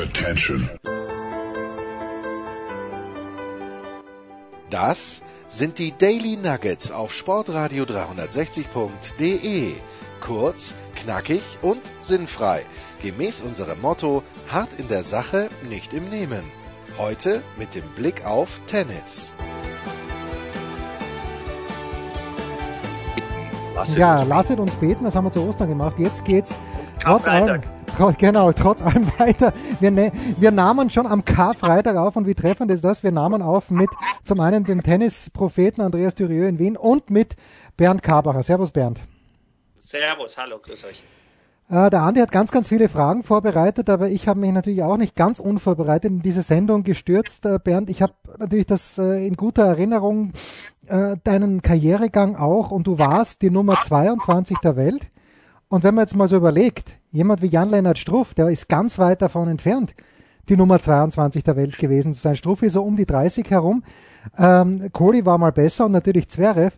Attention. Das sind die Daily Nuggets auf Sportradio 360.de. Kurz, knackig und sinnfrei. Gemäß unserem Motto: hart in der Sache, nicht im Nehmen. Heute mit dem Blick auf Tennis. Lasset ja, lasset uns beten, das haben wir zu Ostern gemacht. Jetzt geht's trotz allem, trotz, genau, trotz allem weiter. Wir, ne, wir nahmen schon am Karfreitag auf und wie treffend ist das? Wir nahmen auf mit zum einen dem Tennispropheten Andreas Dürieu in Wien und mit Bernd Karbacher. Servus Bernd. Servus, hallo, grüß euch. Äh, der Andi hat ganz, ganz viele Fragen vorbereitet, aber ich habe mich natürlich auch nicht ganz unvorbereitet in diese Sendung gestürzt. Äh, Bernd, ich habe natürlich das äh, in guter Erinnerung, deinen Karrieregang auch und du warst die Nummer 22 der Welt. Und wenn man jetzt mal so überlegt, jemand wie Jan-Lennart Struff, der ist ganz weit davon entfernt, die Nummer 22 der Welt gewesen zu sein. Struff ist so um die 30 herum. Ähm, Kohli war mal besser und natürlich Zverev.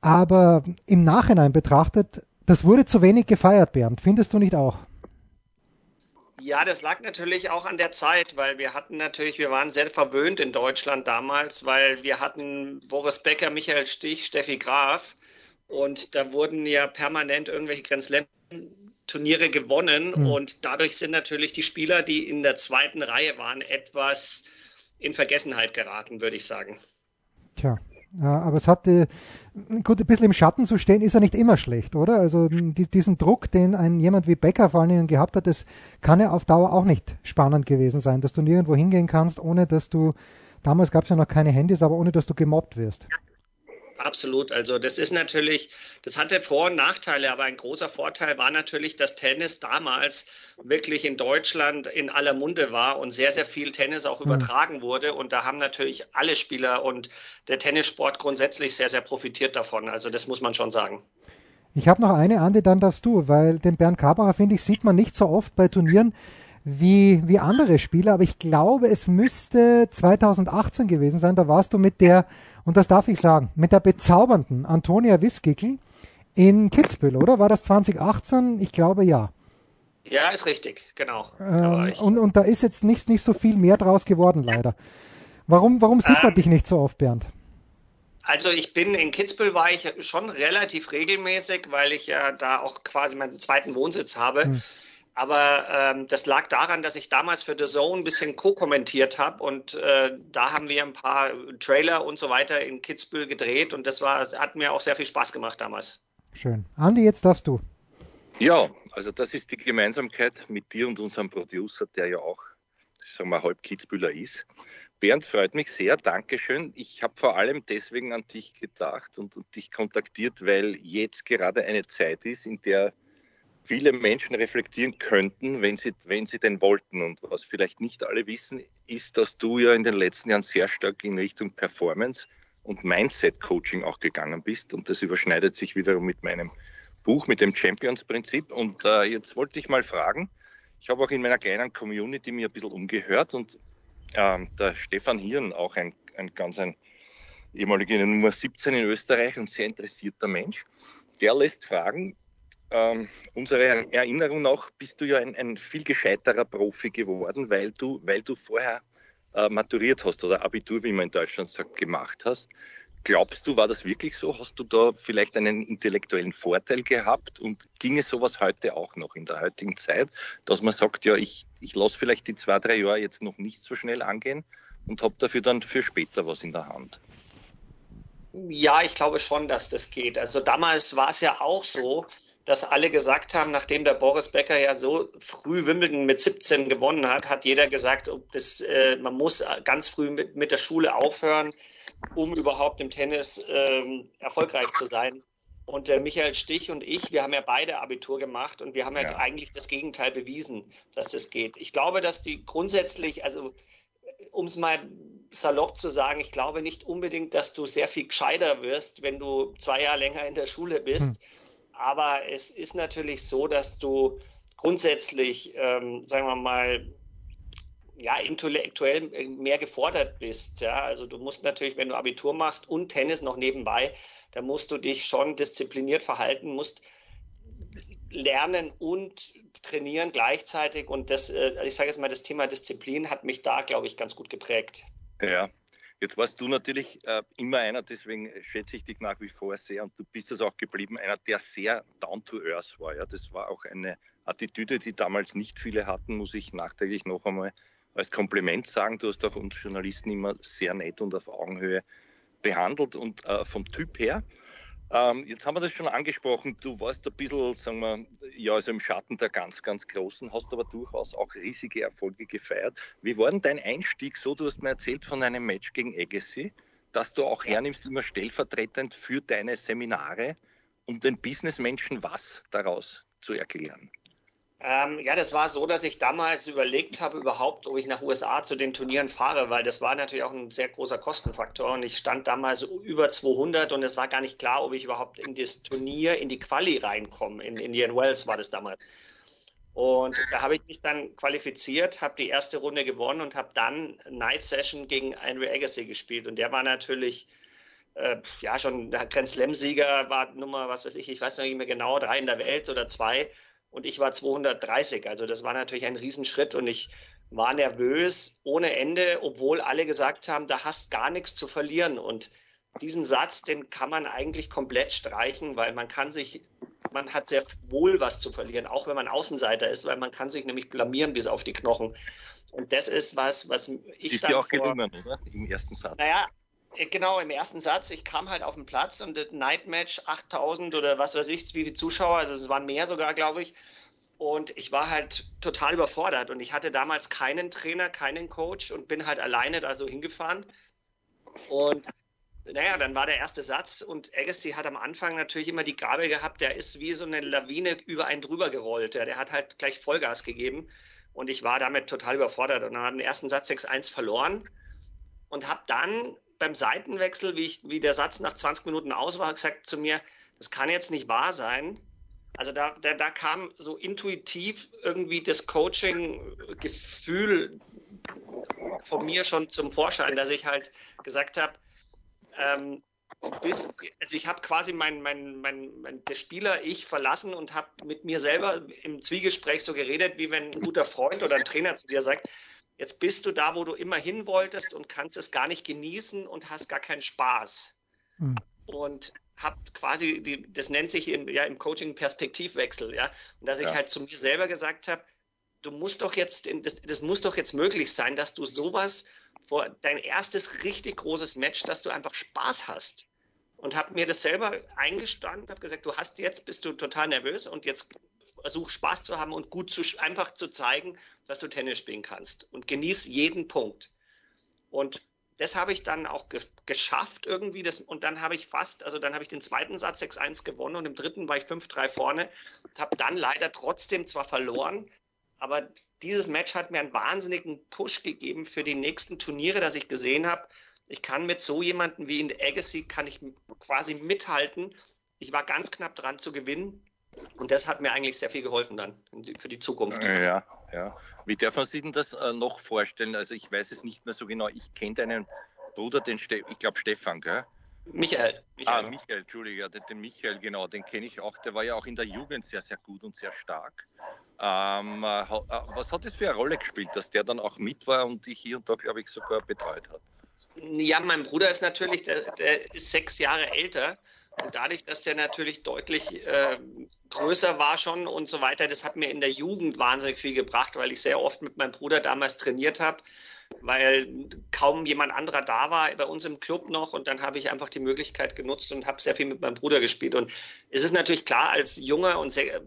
Aber im Nachhinein betrachtet das wurde zu wenig gefeiert, Bernd. Findest du nicht auch? Ja, das lag natürlich auch an der Zeit, weil wir hatten natürlich, wir waren sehr verwöhnt in Deutschland damals, weil wir hatten Boris Becker, Michael Stich, Steffi Graf und da wurden ja permanent irgendwelche Grand Slam Turniere gewonnen mhm. und dadurch sind natürlich die Spieler, die in der zweiten Reihe waren, etwas in Vergessenheit geraten, würde ich sagen. Tja, ja, aber es hatte, gut, ein bisschen im Schatten zu stehen, ist ja nicht immer schlecht, oder? Also die, diesen Druck, den ein jemand wie Becker vor allen Dingen gehabt hat, das kann ja auf Dauer auch nicht spannend gewesen sein, dass du nirgendwo hingehen kannst, ohne dass du, damals gab es ja noch keine Handys, aber ohne dass du gemobbt wirst. Absolut. Also das ist natürlich, das hatte Vor- und Nachteile, aber ein großer Vorteil war natürlich, dass Tennis damals wirklich in Deutschland in aller Munde war und sehr, sehr viel Tennis auch hm. übertragen wurde. Und da haben natürlich alle Spieler und der Tennissport grundsätzlich sehr, sehr profitiert davon. Also das muss man schon sagen. Ich habe noch eine, Andi, dann darfst du, weil den Bernd Kabacher, finde ich, sieht man nicht so oft bei Turnieren wie, wie andere Spieler, aber ich glaube, es müsste 2018 gewesen sein. Da warst du mit der und das darf ich sagen, mit der bezaubernden Antonia Wiskickel in Kitzbühel, oder? War das 2018? Ich glaube ja. Ja, ist richtig, genau. Ähm, und, und da ist jetzt nicht, nicht so viel mehr draus geworden, leider. Warum, warum sieht man ähm, dich nicht so oft, Bernd? Also ich bin in Kitzbühel war ich schon relativ regelmäßig, weil ich ja da auch quasi meinen zweiten Wohnsitz habe. Hm. Aber ähm, das lag daran, dass ich damals für The Zone ein bisschen co-kommentiert habe und äh, da haben wir ein paar Trailer und so weiter in Kitzbühel gedreht und das war, hat mir auch sehr viel Spaß gemacht damals. Schön. Andi, jetzt darfst du. Ja, also das ist die Gemeinsamkeit mit dir und unserem Producer, der ja auch, sagen wir, halb Kitzbühler ist. Bernd, freut mich sehr, Dankeschön. Ich habe vor allem deswegen an dich gedacht und, und dich kontaktiert, weil jetzt gerade eine Zeit ist, in der viele Menschen reflektieren könnten, wenn sie, wenn sie denn wollten. Und was vielleicht nicht alle wissen, ist, dass du ja in den letzten Jahren sehr stark in Richtung Performance und Mindset-Coaching auch gegangen bist. Und das überschneidet sich wiederum mit meinem Buch, mit dem Champions-Prinzip. Und äh, jetzt wollte ich mal fragen, ich habe auch in meiner kleinen Community mir ein bisschen umgehört und äh, der Stefan Hirn, auch ein, ein ganz ein ehemaliger Nummer 17 in Österreich und sehr interessierter Mensch, der lässt fragen, ähm, unserer Erinnerung nach bist du ja ein, ein, viel gescheiterer Profi geworden, weil du, weil du vorher äh, maturiert hast oder Abitur, wie man in Deutschland sagt, gemacht hast. Glaubst du, war das wirklich so? Hast du da vielleicht einen intellektuellen Vorteil gehabt und ginge sowas heute auch noch in der heutigen Zeit, dass man sagt, ja, ich, ich lasse vielleicht die zwei, drei Jahre jetzt noch nicht so schnell angehen und habe dafür dann für später was in der Hand? Ja, ich glaube schon, dass das geht. Also damals war es ja auch so, dass alle gesagt haben, nachdem der Boris Becker ja so früh Wimbledon mit 17 gewonnen hat, hat jeder gesagt, das, äh, man muss ganz früh mit, mit der Schule aufhören, um überhaupt im Tennis ähm, erfolgreich zu sein. Und der Michael Stich und ich, wir haben ja beide Abitur gemacht und wir haben ja, ja, eigentlich das Gegenteil bewiesen, dass das geht. Ich glaube, dass die grundsätzlich, also um es mal salopp zu sagen, ich glaube nicht unbedingt, dass du sehr viel gescheiter wirst, wenn du zwei Jahre länger in der Schule bist. Hm aber es ist natürlich so, dass du grundsätzlich, ähm, sagen wir mal, ja, intellektuell mehr gefordert bist. Ja, also du musst natürlich, wenn du Abitur machst und Tennis noch nebenbei, dann musst du dich schon diszipliniert verhalten, musst lernen und trainieren gleichzeitig. Und das, äh, ich sage jetzt mal, das Thema Disziplin hat mich da, glaube ich, ganz gut geprägt. Ja, Jetzt warst du natürlich äh, immer einer, deswegen schätze ich dich nach wie vor sehr und du bist es auch geblieben, einer, der sehr down to earth war. Ja. Das war auch eine Attitüde, die damals nicht viele hatten, muss ich nachträglich noch einmal als Kompliment sagen. Du hast auch uns Journalisten immer sehr nett und auf Augenhöhe behandelt und äh, vom Typ her ähm, jetzt haben wir das schon angesprochen. Du warst ein bisschen, sagen wir, ja, also im Schatten der ganz, ganz Großen, hast aber durchaus auch riesige Erfolge gefeiert. Wie war denn dein Einstieg so? Du hast mir erzählt von einem Match gegen Agassi, dass du auch hernimmst, immer stellvertretend für deine Seminare, um den Businessmenschen was daraus zu erklären. Ähm, ja, das war so, dass ich damals überlegt habe, überhaupt, ob ich nach USA zu den Turnieren fahre, weil das war natürlich auch ein sehr großer Kostenfaktor und ich stand damals über 200 und es war gar nicht klar, ob ich überhaupt in das Turnier, in die Quali reinkomme. In Indian Wells war das damals. Und da habe ich mich dann qualifiziert, habe die erste Runde gewonnen und habe dann Night Session gegen Andrew Agassi gespielt und der war natürlich äh, ja schon der Grand Slam Sieger war Nummer was weiß ich, ich weiß noch nicht mehr genau, drei in der Welt oder zwei und ich war 230. Also das war natürlich ein Riesenschritt und ich war nervös ohne Ende, obwohl alle gesagt haben, da hast gar nichts zu verlieren. Und diesen Satz, den kann man eigentlich komplett streichen, weil man kann sich, man hat sehr wohl was zu verlieren, auch wenn man Außenseiter ist, weil man kann sich nämlich blamieren bis auf die Knochen. Und das ist was, was ich ist dann dir auch vor, gelungen, oder? Im ersten Satz. Naja, genau, im ersten Satz, ich kam halt auf den Platz und das Night Match 8000 oder was weiß ich, wie viele Zuschauer, also es waren mehr sogar, glaube ich. Und ich war halt total überfordert und ich hatte damals keinen Trainer, keinen Coach und bin halt alleine da so hingefahren. Und naja, dann war der erste Satz und Agassi hat am Anfang natürlich immer die Gabe gehabt, der ist wie so eine Lawine über einen drüber gerollt. Der, hat halt gleich Vollgas gegeben und ich war damit total überfordert und habe den ersten Satz 6-1 verloren und habe dann beim Seitenwechsel, wie, ich, wie der Satz nach 20 Minuten aus war, gesagt zu mir, das kann jetzt nicht wahr sein. Also da, da, da kam so intuitiv irgendwie das Coaching-Gefühl von mir schon zum Vorschein, dass ich halt gesagt habe, ähm, bist, also ich habe quasi mein, mein, mein, mein der Spieler ich verlassen und habe mit mir selber im Zwiegespräch so geredet, wie wenn ein guter Freund oder ein Trainer zu dir sagt, Jetzt bist du da, wo du immer hin wolltest und kannst es gar nicht genießen und hast gar keinen Spaß. Mhm. Und hab quasi, die, das nennt sich im, ja, im Coaching Perspektivwechsel, ja. Und dass ich ja. halt zu mir selber gesagt habe, du musst doch jetzt, das, das muss doch jetzt möglich sein, dass du sowas vor dein erstes richtig großes Match, dass du einfach Spaß hast. Und habe mir das selber eingestanden, habe gesagt, du hast jetzt, bist du total nervös und jetzt versuch Spaß zu haben und gut zu, einfach zu zeigen, dass du Tennis spielen kannst und genieß jeden Punkt. Und das habe ich dann auch ge geschafft irgendwie. Das, und dann habe ich fast, also dann habe ich den zweiten Satz 6-1 gewonnen und im dritten war ich 5-3 vorne. Habe dann leider trotzdem zwar verloren, aber dieses Match hat mir einen wahnsinnigen Push gegeben für die nächsten Turniere, dass ich gesehen habe, ich kann mit so jemandem wie in Agassi kann ich quasi mithalten. Ich war ganz knapp dran zu gewinnen und das hat mir eigentlich sehr viel geholfen dann für die Zukunft. Ja, ja. Wie darf man sich denn das äh, noch vorstellen? Also ich weiß es nicht mehr so genau. Ich kenne deinen Bruder, den Ste ich glaube Stefan, gell? Michael. Michael. Ah, Michael, Entschuldige, den, den Michael, genau, den kenne ich auch. Der war ja auch in der Jugend sehr, sehr gut und sehr stark. Ähm, äh, äh was hat das für eine Rolle gespielt, dass der dann auch mit war und dich hier und da, glaube ich, sogar betreut hat? Ja, mein Bruder ist natürlich, der, der ist sechs Jahre älter und dadurch, dass der natürlich deutlich äh, größer war schon und so weiter, das hat mir in der Jugend wahnsinnig viel gebracht, weil ich sehr oft mit meinem Bruder damals trainiert habe, weil kaum jemand anderer da war bei uns im Club noch und dann habe ich einfach die Möglichkeit genutzt und habe sehr viel mit meinem Bruder gespielt. Und es ist natürlich klar, als Junger und se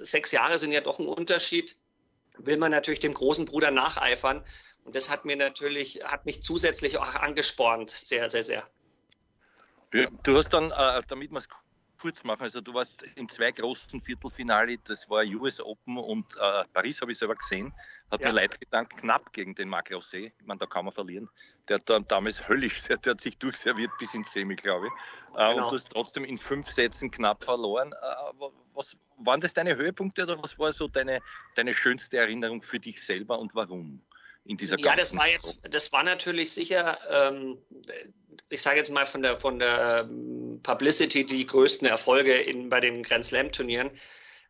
sechs Jahre sind ja doch ein Unterschied, will man natürlich dem großen Bruder nacheifern. Und das hat mir natürlich, hat mich zusätzlich auch angespornt, sehr, sehr, sehr. Du hast dann, äh, damit wir es kurz machen, also du warst in zwei großen Viertelfinale, das war US Open und äh, Paris habe ich selber gesehen, hat ja. mir leid getan, knapp gegen den Marc Rosset, ich meine, da kann man verlieren, der hat dann damals höllisch, der, der hat sich durchserviert bis ins Semi, glaube ich, äh, genau. und du hast trotzdem in fünf Sätzen knapp verloren. Äh, was waren das deine Höhepunkte oder was war so deine, deine schönste Erinnerung für dich selber und warum? In dieser Ja, das war jetzt, das war natürlich sicher, ähm, ich sage jetzt mal von der von der ähm, Publicity die größten Erfolge in, bei den Grand Slam Turnieren.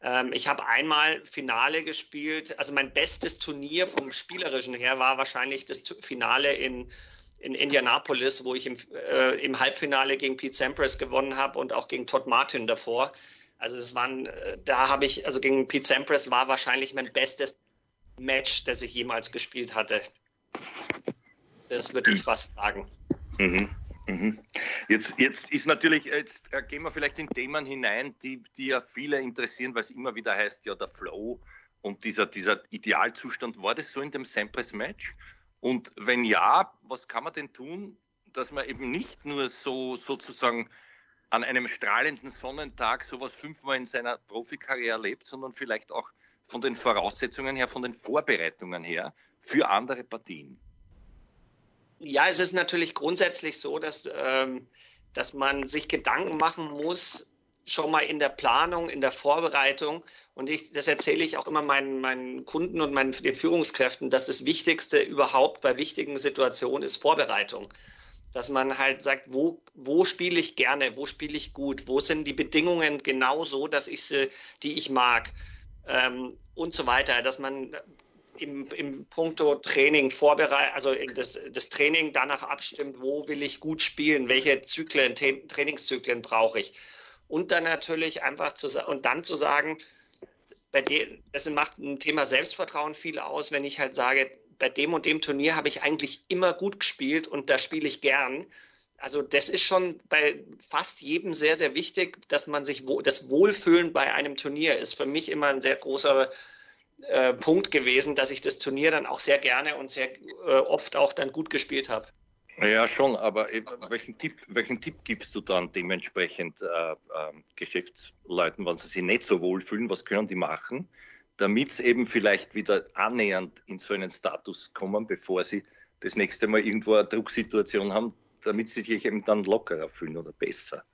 Ähm, ich habe einmal Finale gespielt. Also mein bestes Turnier vom Spielerischen her war wahrscheinlich das Finale in, in Indianapolis, wo ich im, äh, im Halbfinale gegen Pete Sampras gewonnen habe und auch gegen Todd Martin davor. Also es waren, äh, da habe ich, also gegen Pete Sampras war wahrscheinlich mein bestes Match, das ich jemals gespielt hatte. Das würde ich fast sagen. Mhm. Mhm. Jetzt, jetzt ist natürlich, jetzt äh, gehen wir vielleicht in Themen hinein, die, die ja viele interessieren, weil es immer wieder heißt, ja, der Flow und dieser, dieser Idealzustand, war das so in dem Sampras-Match? Und wenn ja, was kann man denn tun, dass man eben nicht nur so sozusagen an einem strahlenden Sonnentag sowas fünfmal in seiner Profikarriere erlebt, sondern vielleicht auch von den Voraussetzungen her, von den Vorbereitungen her für andere Partien? Ja, es ist natürlich grundsätzlich so, dass, ähm, dass man sich Gedanken machen muss, schon mal in der Planung, in der Vorbereitung. Und ich, das erzähle ich auch immer meinen, meinen Kunden und meinen den Führungskräften, dass das Wichtigste überhaupt bei wichtigen Situationen ist Vorbereitung. Dass man halt sagt, wo, wo spiele ich gerne, wo spiele ich gut, wo sind die Bedingungen genau so, dass ich sie, die ich mag ähm, und so weiter. Dass man im, im Punkto Training vorbereitet, also das, das Training danach abstimmt, wo will ich gut spielen, welche Zyklen, Trainingszyklen brauche ich. Und dann natürlich einfach zu und dann zu sagen, bei dem, das macht ein Thema Selbstvertrauen viel aus, wenn ich halt sage, bei dem und dem Turnier habe ich eigentlich immer gut gespielt und da spiele ich gern. Also das ist schon bei fast jedem sehr, sehr wichtig, dass man sich das Wohlfühlen bei einem Turnier ist für mich immer ein sehr großer äh, Punkt gewesen, dass ich das Turnier dann auch sehr gerne und sehr äh, oft auch dann gut gespielt habe. Ja, schon, aber welchen Tipp, welchen Tipp gibst du dann dementsprechend äh, äh, Geschäftsleuten, wenn sie sich nicht so wohlfühlen, was können die machen, damit sie eben vielleicht wieder annähernd in so einen Status kommen, bevor sie das nächste Mal irgendwo eine Drucksituation haben, damit sie sich eben dann lockerer fühlen oder besser?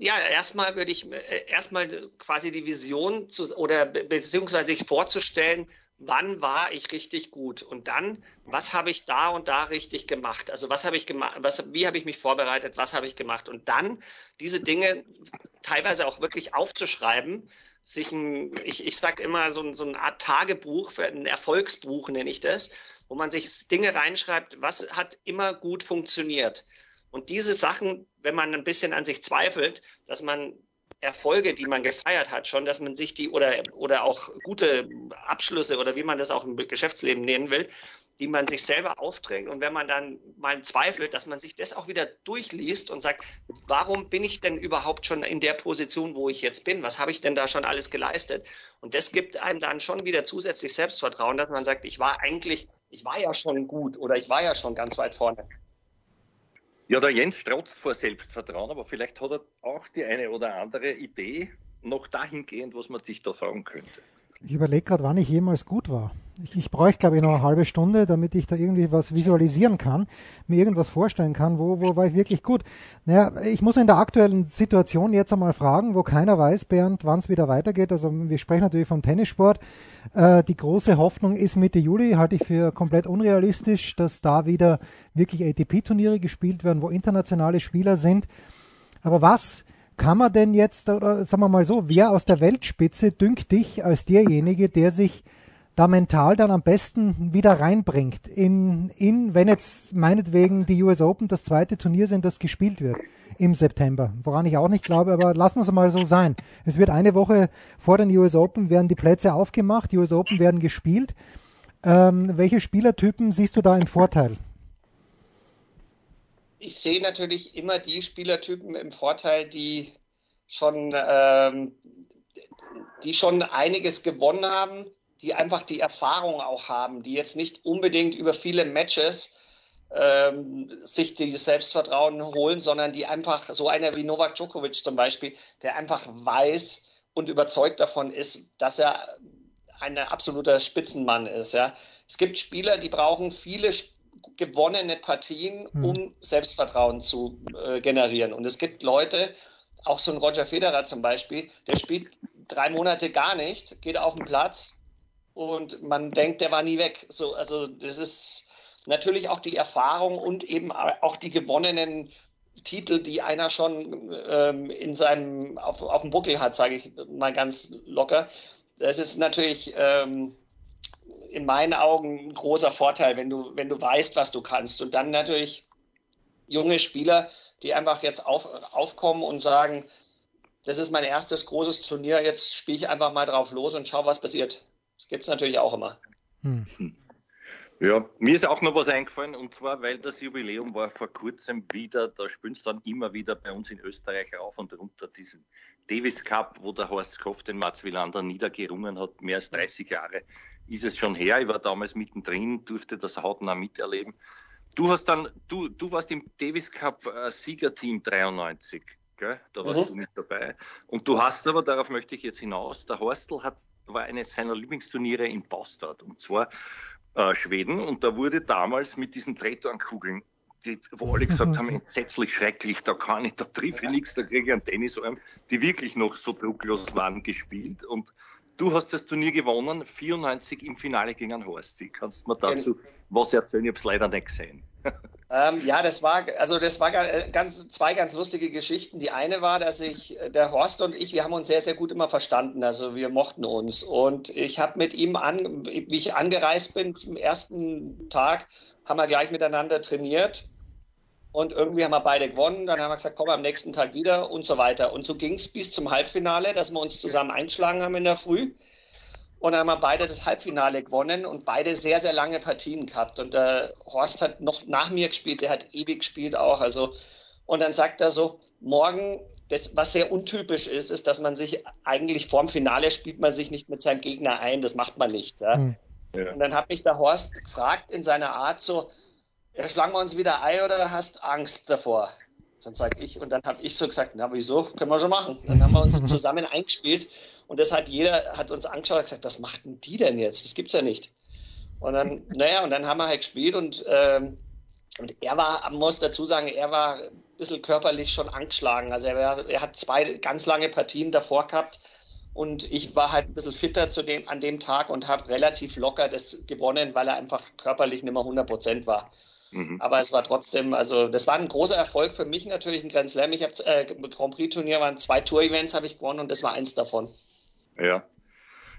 ja, erstmal würde ich äh, erstmal quasi die Vision zu, oder beziehungsweise sich vorzustellen, wann war ich richtig gut und dann, was habe ich da und da richtig gemacht? Also was habe ich gemacht, wie habe ich mich vorbereitet, was habe ich gemacht? Und dann diese Dinge teilweise auch wirklich aufzuschreiben, sich ein, ich, ich sage immer so, so eine Art Tagebuch, ein Erfolgsbuch nenne ich das, wo man sich Dinge reinschreibt, was hat immer gut funktioniert. Und diese Sachen, wenn man ein bisschen an sich zweifelt, dass man Erfolge, die man gefeiert hat, schon, dass man sich die oder, oder auch gute Abschlüsse oder wie man das auch im Geschäftsleben nehmen will, die man sich selber aufträgt. Und wenn man dann mal zweifelt, dass man sich das auch wieder durchliest und sagt, warum bin ich denn überhaupt schon in der Position, wo ich jetzt bin? Was habe ich denn da schon alles geleistet? Und das gibt einem dann schon wieder zusätzlich Selbstvertrauen, dass man sagt, ich war eigentlich, ich war ja schon gut oder ich war ja schon ganz weit vorne. Ja, der Jens strotzt vor Selbstvertrauen, aber vielleicht hat er auch die eine oder andere Idee noch dahingehend, was man dich da fragen könnte. Ich überlege gerade, wann ich jemals gut war. Ich, ich bräuchte, glaube ich, noch eine halbe Stunde, damit ich da irgendwie was visualisieren kann, mir irgendwas vorstellen kann, wo, wo war ich wirklich gut. Naja, ich muss in der aktuellen Situation jetzt einmal fragen, wo keiner weiß, Bernd, wann es wieder weitergeht. Also wir sprechen natürlich vom Tennissport. Äh, die große Hoffnung ist Mitte Juli, halte ich für komplett unrealistisch, dass da wieder wirklich ATP-Turniere gespielt werden, wo internationale Spieler sind. Aber was kann man denn jetzt, oder sagen wir mal so, wer aus der Weltspitze dünkt dich als derjenige, der sich da mental dann am besten wieder reinbringt in, in, wenn jetzt meinetwegen die US Open das zweite Turnier sind, das gespielt wird im September, woran ich auch nicht glaube, aber lassen wir es mal so sein. Es wird eine Woche vor den US Open werden die Plätze aufgemacht, die US Open werden gespielt. Ähm, welche Spielertypen siehst du da im Vorteil? Ich sehe natürlich immer die Spielertypen im Vorteil, die schon, ähm, die schon einiges gewonnen haben, die einfach die Erfahrung auch haben, die jetzt nicht unbedingt über viele Matches ähm, sich dieses Selbstvertrauen holen, sondern die einfach, so einer wie Novak Djokovic zum Beispiel, der einfach weiß und überzeugt davon ist, dass er ein absoluter Spitzenmann ist. Ja. Es gibt Spieler, die brauchen viele Spiele gewonnene Partien, hm. um hm. Selbstvertrauen zu äh, generieren. Und es gibt Leute, auch so ein Roger Federer zum Beispiel, der spielt drei Monate gar nicht, geht auf den Platz und man denkt, der war nie weg. So, also das ist natürlich auch die Erfahrung und eben auch die gewonnenen Titel, die einer schon ähm, in seinem auf, auf dem Buckel hat, sage ich mal ganz locker. Das ist natürlich ähm, in meinen Augen ein großer Vorteil, wenn du, wenn du weißt, was du kannst. Und dann natürlich junge Spieler, die einfach jetzt auf, aufkommen und sagen, das ist mein erstes großes Turnier, jetzt spiele ich einfach mal drauf los und schau, was passiert. Das gibt es natürlich auch immer. Hm. Ja, mir ist auch noch was eingefallen und zwar, weil das Jubiläum war vor kurzem wieder, da spielen sie dann immer wieder bei uns in Österreich rauf und runter diesen Davis Cup, wo der Horst Kopf den Mats Wilander niedergerungen hat, mehr als 30 Jahre ist es schon her. Ich war damals mittendrin, durfte das hautnah miterleben. Du hast dann, du, du warst im Davis Cup äh, Siegerteam 93, gell? da warst mhm. du mit dabei. Und du hast aber, darauf möchte ich jetzt hinaus, der Horstl hat, war eines seiner Lieblingsturniere in Bastard und zwar äh, Schweden und da wurde damals mit diesen Tretornkugeln, die, wo alle gesagt haben, entsetzlich schrecklich, da kann ich, da triff ich nichts, da kriege ich einen Tennisarm, die wirklich noch so drucklos waren, gespielt und Du hast das Turnier gewonnen, 94 im Finale gegen einen Horsti. Kannst du mir dazu was erzählen? Ich habe es leider nicht gesehen. Ähm, ja, das war, also das war ganz, zwei ganz lustige Geschichten. Die eine war, dass ich, der Horst und ich, wir haben uns sehr, sehr gut immer verstanden. Also wir mochten uns. Und ich habe mit ihm an, wie ich angereist bin zum ersten Tag, haben wir gleich miteinander trainiert. Und irgendwie haben wir beide gewonnen. Dann haben wir gesagt, komm am nächsten Tag wieder und so weiter. Und so ging es bis zum Halbfinale, dass wir uns zusammen eingeschlagen haben in der Früh. Und dann haben wir beide das Halbfinale gewonnen und beide sehr, sehr lange Partien gehabt. Und der Horst hat noch nach mir gespielt, der hat ewig gespielt auch. Also, und dann sagt er so, morgen, das, was sehr untypisch ist, ist, dass man sich eigentlich vorm Finale spielt man sich nicht mit seinem Gegner ein. Das macht man nicht. Ja? Hm. Ja. Und dann hat mich der Horst gefragt in seiner Art so, ja, schlagen wir uns wieder ein oder hast Angst davor? Dann sage ich, und dann habe ich so gesagt, na wieso, können wir schon machen. Dann haben wir uns zusammen eingespielt und das hat jeder, hat uns angeschaut und gesagt, was machten die denn jetzt? Das gibt's ja nicht. Und dann, naja, und dann haben wir halt gespielt und, ähm, und er war, man muss dazu sagen, er war ein bisschen körperlich schon angeschlagen. Also er, er hat zwei ganz lange Partien davor gehabt und ich war halt ein bisschen fitter zu dem, an dem Tag und habe relativ locker das gewonnen, weil er einfach körperlich nicht mehr 100 Prozent war. Mhm. Aber es war trotzdem, also das war ein großer Erfolg für mich natürlich, ein Grand Slam. Ich habe äh, Grand Prix Turnier waren zwei Tour-Events habe ich gewonnen und das war eins davon. Ja.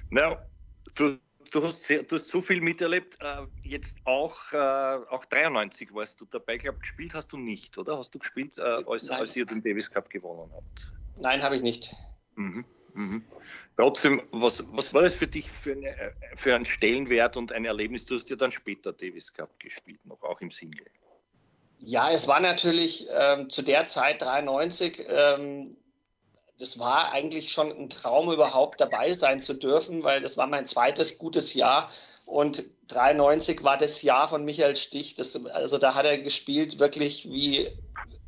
Na, du, du, hast, sehr, du hast so viel miterlebt. Äh, jetzt auch, äh, auch 93 warst du dabei. Ich glaube, gespielt hast du nicht, oder? Hast du gespielt, äh, als, als ihr den Davis Cup gewonnen habt? Nein, habe ich nicht. Mhm. Mhm. Trotzdem, was, was war das für dich für, eine, für einen Stellenwert und ein Erlebnis? Du hast ja dann später Davis Cup gespielt, noch auch im Single. Ja, es war natürlich ähm, zu der Zeit 93, ähm, das war eigentlich schon ein Traum, überhaupt dabei sein zu dürfen, weil das war mein zweites gutes Jahr und 93 war das Jahr von Michael Stich. Das, also da hat er gespielt wirklich wie,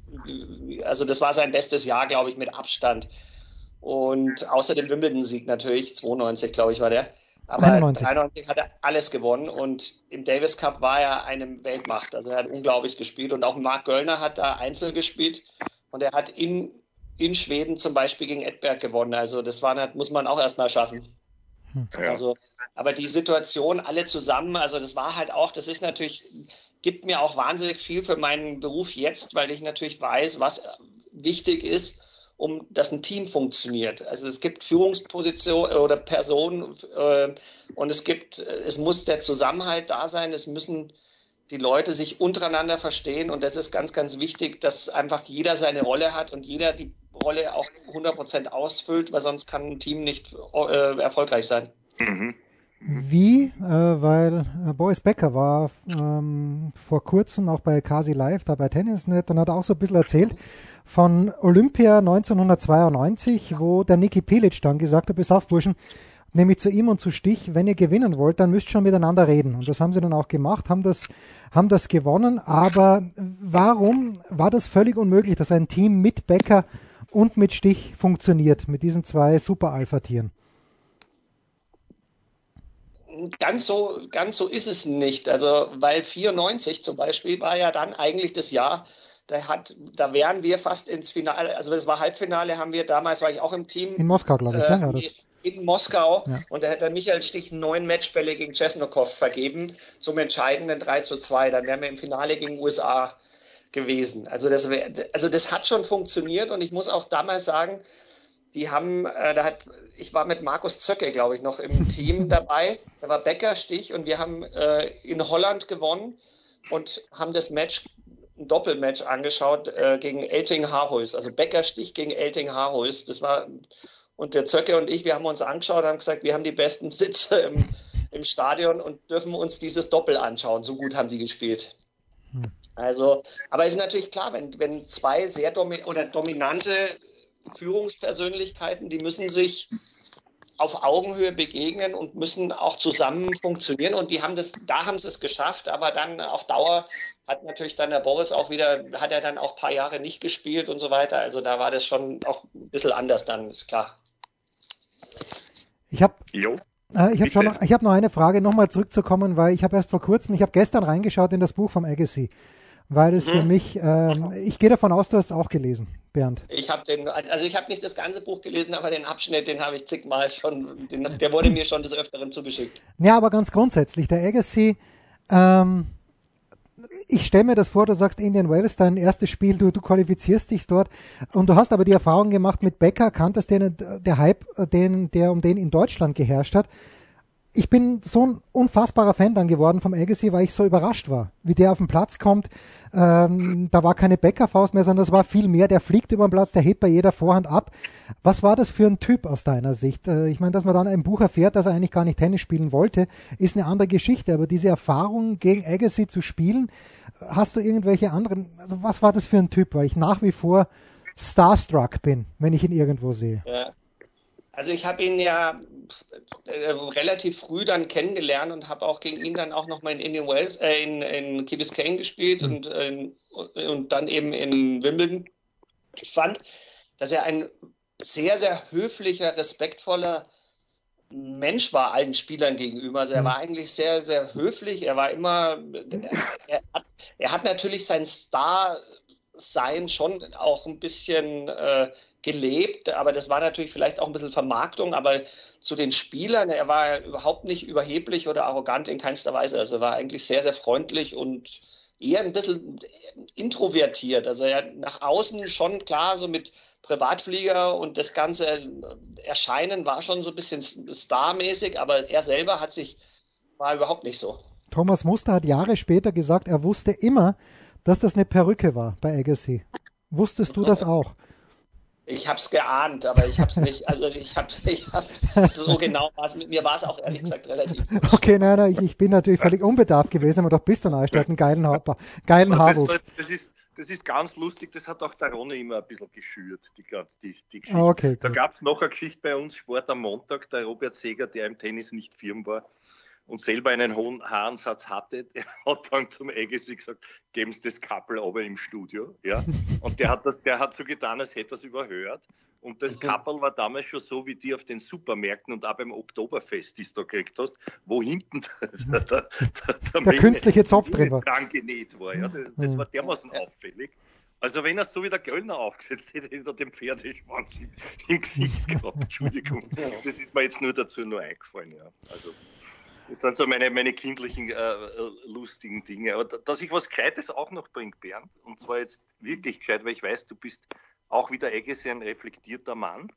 wie also das war sein bestes Jahr, glaube ich, mit Abstand. Und außer dem Wimbledon-Sieg natürlich, 92 glaube ich war der. Aber 91. 93 hat er alles gewonnen und im Davis Cup war er eine Weltmacht. Also er hat unglaublich gespielt und auch Mark Göllner hat da einzeln gespielt und er hat in, in Schweden zum Beispiel gegen Edberg gewonnen. Also das war, muss man auch erstmal schaffen. Hm. Ja. Also, aber die Situation alle zusammen, also das war halt auch, das ist natürlich, gibt mir auch wahnsinnig viel für meinen Beruf jetzt, weil ich natürlich weiß, was wichtig ist um dass ein Team funktioniert. Also es gibt Führungspositionen oder Personen äh, und es gibt, es muss der Zusammenhalt da sein, es müssen die Leute sich untereinander verstehen und das ist ganz, ganz wichtig, dass einfach jeder seine Rolle hat und jeder die Rolle auch 100% ausfüllt, weil sonst kann ein Team nicht äh, erfolgreich sein. Mhm. Wie, äh, weil äh, Boris Becker war ähm, vor kurzem auch bei Kasi Live, da bei Tennisnet und hat auch so ein bisschen erzählt, von Olympia 1992, wo der Niki Pilic dann gesagt hat, bis auf Burschen, nämlich zu ihm und zu Stich, wenn ihr gewinnen wollt, dann müsst ihr schon miteinander reden. Und das haben sie dann auch gemacht, haben das, haben das gewonnen. Aber warum war das völlig unmöglich, dass ein Team mit Becker und mit Stich funktioniert, mit diesen zwei Super-Alpha-Tieren? Ganz so, ganz so ist es nicht. Also, weil 94 zum Beispiel war ja dann eigentlich das Jahr, da, hat, da wären wir fast ins Finale, also das war Halbfinale, haben wir damals, war ich auch im Team. In Moskau, glaube ich, äh, ja, das. In Moskau ja. und da hat der Michael Stich neun Matchbälle gegen Chesnokov vergeben zum entscheidenden 3 zu 2. Dann wären wir im Finale gegen USA gewesen. Also das, also das hat schon funktioniert und ich muss auch damals sagen, die haben, äh, da hat, ich war mit Markus Zöcke, glaube ich, noch im Team dabei. Da war Becker Stich und wir haben äh, in Holland gewonnen und haben das Match, ein Doppelmatch angeschaut äh, gegen Elting Harhuis. Also Becker Stich gegen Elting Harhuis. Das war, und der Zöcke und ich, wir haben uns angeschaut, haben gesagt, wir haben die besten Sitze im, im Stadion und dürfen uns dieses Doppel anschauen. So gut haben die gespielt. Hm. Also, aber es ist natürlich klar, wenn, wenn zwei sehr domi oder dominante Führungspersönlichkeiten, die müssen sich auf Augenhöhe begegnen und müssen auch zusammen funktionieren. Und die haben das, da haben sie es geschafft, aber dann auf Dauer hat natürlich dann der Boris auch wieder, hat er dann auch ein paar Jahre nicht gespielt und so weiter. Also da war das schon auch ein bisschen anders dann, ist klar. Ich habe äh, ich habe schon noch, ich habe noch eine Frage, nochmal zurückzukommen, weil ich habe erst vor kurzem, ich habe gestern reingeschaut in das Buch vom Agassi weil es mhm. für mich, ähm, ich gehe davon aus, du hast es auch gelesen, Bernd. Ich habe den, also ich habe nicht das ganze Buch gelesen, aber den Abschnitt, den habe ich zigmal schon, den, der wurde mir schon des Öfteren zugeschickt. Ja, aber ganz grundsätzlich, der Agassi, ähm, ich stelle mir das vor, du sagst Indian Wells, dein erstes Spiel, du, du qualifizierst dich dort und du hast aber die Erfahrung gemacht mit Becker, kanntest den, der Hype, den, der um den in Deutschland geherrscht hat ich bin so ein unfassbarer Fan dann geworden vom Agassi, weil ich so überrascht war, wie der auf den Platz kommt. Ähm, da war keine Bäckerfaust mehr, sondern es war viel mehr. Der fliegt über den Platz, der hebt bei jeder Vorhand ab. Was war das für ein Typ aus deiner Sicht? Äh, ich meine, dass man dann im Buch erfährt, dass er eigentlich gar nicht Tennis spielen wollte, ist eine andere Geschichte. Aber diese Erfahrung gegen Agassi zu spielen, hast du irgendwelche anderen? Also was war das für ein Typ? Weil ich nach wie vor starstruck bin, wenn ich ihn irgendwo sehe. Ja. Also ich habe ihn ja äh, relativ früh dann kennengelernt und habe auch gegen ihn dann auch nochmal in Indian Wells, äh, in, in Key Biscayne gespielt mhm. und, äh, und dann eben in Wimbledon. Ich fand, dass er ein sehr, sehr höflicher, respektvoller Mensch war allen Spielern gegenüber. Also er mhm. war eigentlich sehr, sehr höflich. Er war immer, er hat, er hat natürlich sein Star sein schon auch ein bisschen äh, gelebt, aber das war natürlich vielleicht auch ein bisschen Vermarktung, aber zu den Spielern, er war überhaupt nicht überheblich oder arrogant in keinster Weise. Also er war eigentlich sehr, sehr freundlich und eher ein bisschen introvertiert. Also er nach außen schon klar so mit Privatflieger und das ganze Erscheinen war schon so ein bisschen starmäßig, aber er selber hat sich, war überhaupt nicht so. Thomas Muster hat Jahre später gesagt, er wusste immer, dass das eine Perücke war bei Agassi. Wusstest du das auch? Ich habe es geahnt, aber ich habe es nicht, also ich habe ich hab's so genau, was mit mir war es auch ehrlich gesagt relativ. Okay, nein, nein, ich, ich bin natürlich völlig unbedarft gewesen, aber doch bist du Neustadt, einen geilen, ha geilen Haarwuchs. Das, das, ist, das ist ganz lustig, das hat auch der Ronne immer ein bisschen geschürt, die, die, die Geschichte. Okay, da gab es noch eine Geschichte bei uns, Sport am Montag, der Robert Seger, der im Tennis nicht firm war, und selber einen hohen Haarensatz hatte, der hat dann zum Agassi gesagt, geben Sie das Kappel aber im Studio. Ja? Und der hat, das, der hat so getan, als hätte er es überhört. Und das okay. Kappel war damals schon so, wie die auf den Supermärkten und auch beim Oktoberfest, die du da gekriegt hast, wo hinten der, der, der, der künstliche Zopf drin war. dran genäht war. Ja? Das, das war dermaßen auffällig. Also wenn er so wie der Göllner aufgesetzt hätte, hätte er den Pferdeschwanz im, im Gesicht gehabt. Entschuldigung. Das ist mir jetzt nur dazu nur eingefallen. Ja. Also das sind so meine, meine kindlichen, äh, äh, lustigen Dinge. Aber dass ich was Gescheites auch noch bringe, Bernd, und zwar jetzt wirklich gescheit, weil ich weiß, du bist auch wie der Egge ein reflektierter Mann.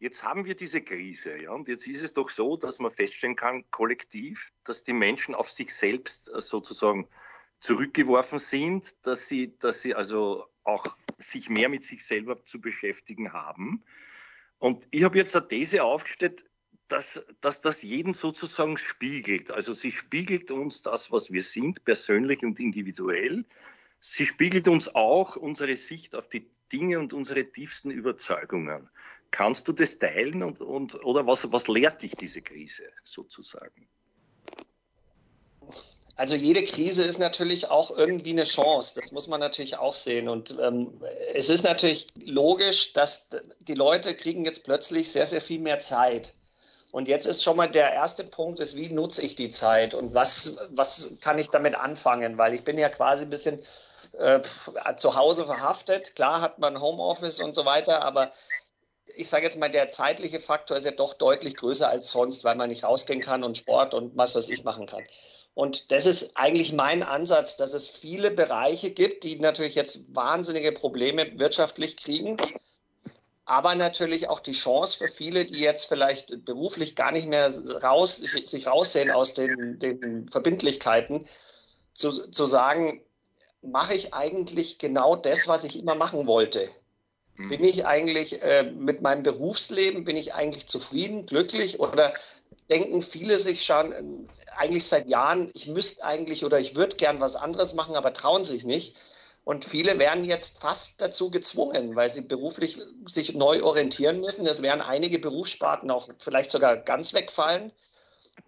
Jetzt haben wir diese Krise, ja, und jetzt ist es doch so, dass man feststellen kann, kollektiv, dass die Menschen auf sich selbst äh, sozusagen zurückgeworfen sind, dass sie, dass sie also auch sich mehr mit sich selber zu beschäftigen haben. Und ich habe jetzt eine These aufgestellt, dass, dass das jeden sozusagen spiegelt. Also sie spiegelt uns das, was wir sind, persönlich und individuell. Sie spiegelt uns auch unsere Sicht auf die Dinge und unsere tiefsten Überzeugungen. Kannst du das teilen und, und oder was, was lehrt dich diese Krise sozusagen? Also jede Krise ist natürlich auch irgendwie eine Chance. Das muss man natürlich auch sehen. Und ähm, es ist natürlich logisch, dass die Leute kriegen jetzt plötzlich sehr, sehr viel mehr Zeit. Und jetzt ist schon mal der erste Punkt, ist, wie nutze ich die Zeit und was, was kann ich damit anfangen? Weil ich bin ja quasi ein bisschen äh, zu Hause verhaftet. Klar hat man Homeoffice und so weiter, aber ich sage jetzt mal, der zeitliche Faktor ist ja doch deutlich größer als sonst, weil man nicht rausgehen kann und Sport und was was ich machen kann. Und das ist eigentlich mein Ansatz, dass es viele Bereiche gibt, die natürlich jetzt wahnsinnige Probleme wirtschaftlich kriegen, aber natürlich auch die Chance für viele, die jetzt vielleicht beruflich gar nicht mehr raus, sich raussehen aus den, den Verbindlichkeiten, zu, zu sagen, mache ich eigentlich genau das, was ich immer machen wollte? Mhm. Bin ich eigentlich äh, mit meinem Berufsleben, bin ich eigentlich zufrieden, glücklich oder denken viele sich schon äh, eigentlich seit Jahren, ich müsste eigentlich oder ich würde gern was anderes machen, aber trauen sich nicht. Und viele werden jetzt fast dazu gezwungen, weil sie beruflich sich neu orientieren müssen. Es werden einige Berufssparten auch vielleicht sogar ganz wegfallen.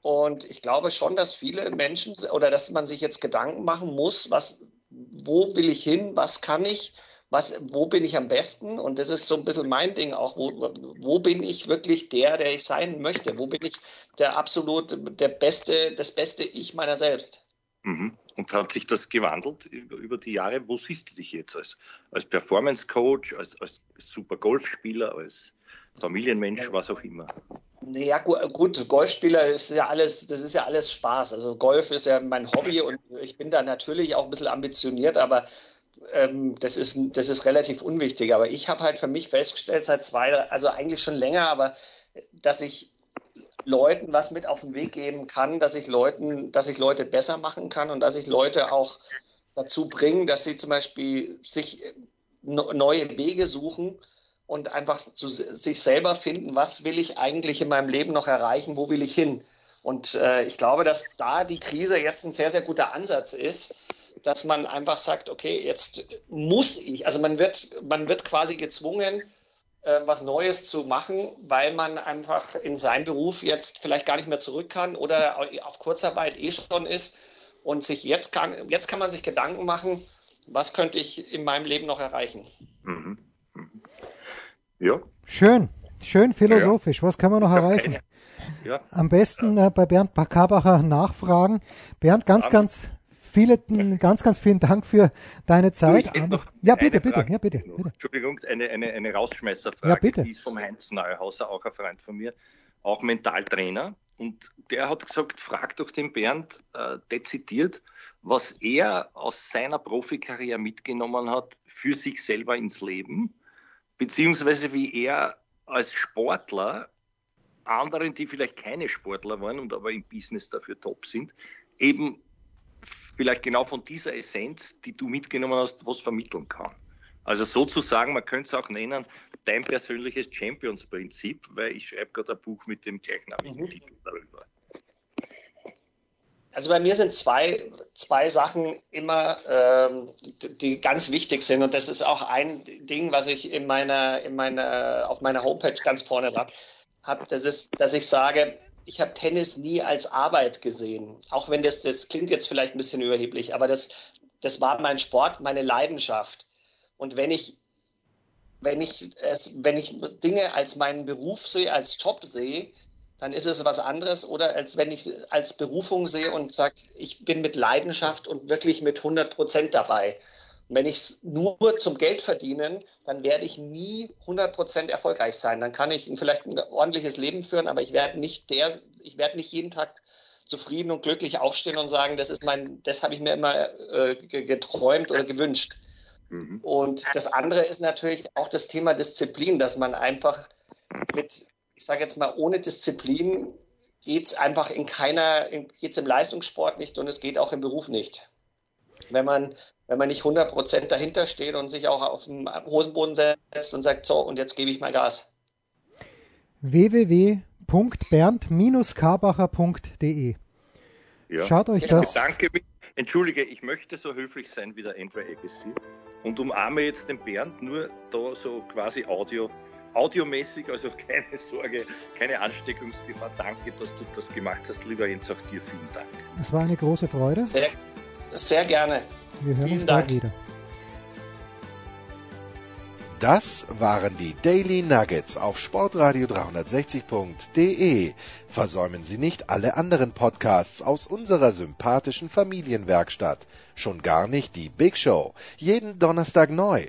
Und ich glaube schon, dass viele Menschen oder dass man sich jetzt Gedanken machen muss, was, wo will ich hin, was kann ich, was, wo bin ich am besten? Und das ist so ein bisschen mein Ding auch. Wo, wo bin ich wirklich der, der ich sein möchte? Wo bin ich der absolut, der beste, das beste Ich meiner selbst? Mhm. Und hat sich das gewandelt über die Jahre? Wo siehst du dich jetzt als, als Performance Coach, als, als super Golfspieler, als Familienmensch, was auch immer? Ja, gut, Golfspieler ist ja alles, das ist ja alles Spaß. Also Golf ist ja mein Hobby und ich bin da natürlich auch ein bisschen ambitioniert, aber ähm, das, ist, das ist relativ unwichtig. Aber ich habe halt für mich festgestellt, seit zwei, also eigentlich schon länger, aber dass ich Leuten was mit auf den Weg geben kann, dass ich Leuten, dass ich Leute besser machen kann und dass ich Leute auch dazu bringe, dass sie zum Beispiel sich neue Wege suchen und einfach zu sich selber finden, was will ich eigentlich in meinem Leben noch erreichen, wo will ich hin. Und äh, ich glaube, dass da die Krise jetzt ein sehr, sehr guter Ansatz ist, dass man einfach sagt, okay, jetzt muss ich, also man wird, man wird quasi gezwungen, äh, was Neues zu machen, weil man einfach in seinem Beruf jetzt vielleicht gar nicht mehr zurück kann oder auf Kurzarbeit eh schon ist und sich jetzt kann, jetzt kann man sich Gedanken machen, was könnte ich in meinem Leben noch erreichen. Mhm. Mhm. Ja. Schön, schön philosophisch. Ja. Was kann man noch erreichen? Ja. Am besten äh, bei Bernd Kabacher nachfragen. Bernd, ganz, ganz vielen, ganz, ganz vielen Dank für deine Zeit. ja, bitte, bitte, ja, bitte, bitte. Entschuldigung, eine, eine, eine Rausschmeißerfrage, ja, bitte. die ist vom Heinz Neuhauser, auch ein Freund von mir, auch Mentaltrainer. Und der hat gesagt, frag doch den Bernd äh, dezidiert, was er aus seiner Profikarriere mitgenommen hat für sich selber ins Leben, beziehungsweise wie er als Sportler anderen, die vielleicht keine Sportler waren und aber im Business dafür top sind, eben vielleicht genau von dieser Essenz, die du mitgenommen hast, was vermitteln kann. Also sozusagen, man könnte es auch nennen, dein persönliches Champions-Prinzip, weil ich schreibe gerade ein Buch mit dem gleichnamigen mhm. Titel darüber. Also bei mir sind zwei, zwei Sachen immer, ähm, die ganz wichtig sind. Und das ist auch ein Ding, was ich in meiner, in meiner, auf meiner Homepage ganz vorne habe. Hab, das ist, dass ich sage, ich habe Tennis nie als Arbeit gesehen. Auch wenn das, das klingt jetzt vielleicht ein bisschen überheblich, aber das, das war mein Sport, meine Leidenschaft. Und wenn ich, wenn ich es, wenn ich Dinge als meinen Beruf sehe, als Job sehe, dann ist es was anderes oder als wenn ich als Berufung sehe und sage, ich bin mit Leidenschaft und wirklich mit 100 Prozent dabei. Wenn ich es nur zum Geld verdienen, dann werde ich nie 100% erfolgreich sein. Dann kann ich vielleicht ein ordentliches Leben führen, aber ich werde nicht der, ich werde nicht jeden Tag zufrieden und glücklich aufstehen und sagen, das ist mein, das habe ich mir immer äh, geträumt oder gewünscht. Mhm. Und das andere ist natürlich auch das Thema Disziplin, dass man einfach mit, ich sage jetzt mal, ohne Disziplin geht es einfach in keiner, geht es im Leistungssport nicht und es geht auch im Beruf nicht wenn man, wenn man nicht 100% dahinter steht und sich auch auf den Hosenboden setzt und sagt, so, und jetzt gebe ich mal Gas. www.bernd-karbacher.de ja. Schaut euch ich das. Danke, entschuldige, ich möchte so höflich sein wie der Andrew Agassi und umarme jetzt den Bernd nur da so quasi Audio, audiomäßig, also keine Sorge, keine Ansteckungsgefahr. Danke, dass du das gemacht hast, lieber Jens, auch dir vielen Dank. Es war eine große Freude. Sehr sehr gerne. Wir hören Vielen uns Dank. bald wieder. Das waren die Daily Nuggets auf Sportradio 360.de. Versäumen Sie nicht alle anderen Podcasts aus unserer sympathischen Familienwerkstatt. Schon gar nicht die Big Show. Jeden Donnerstag neu.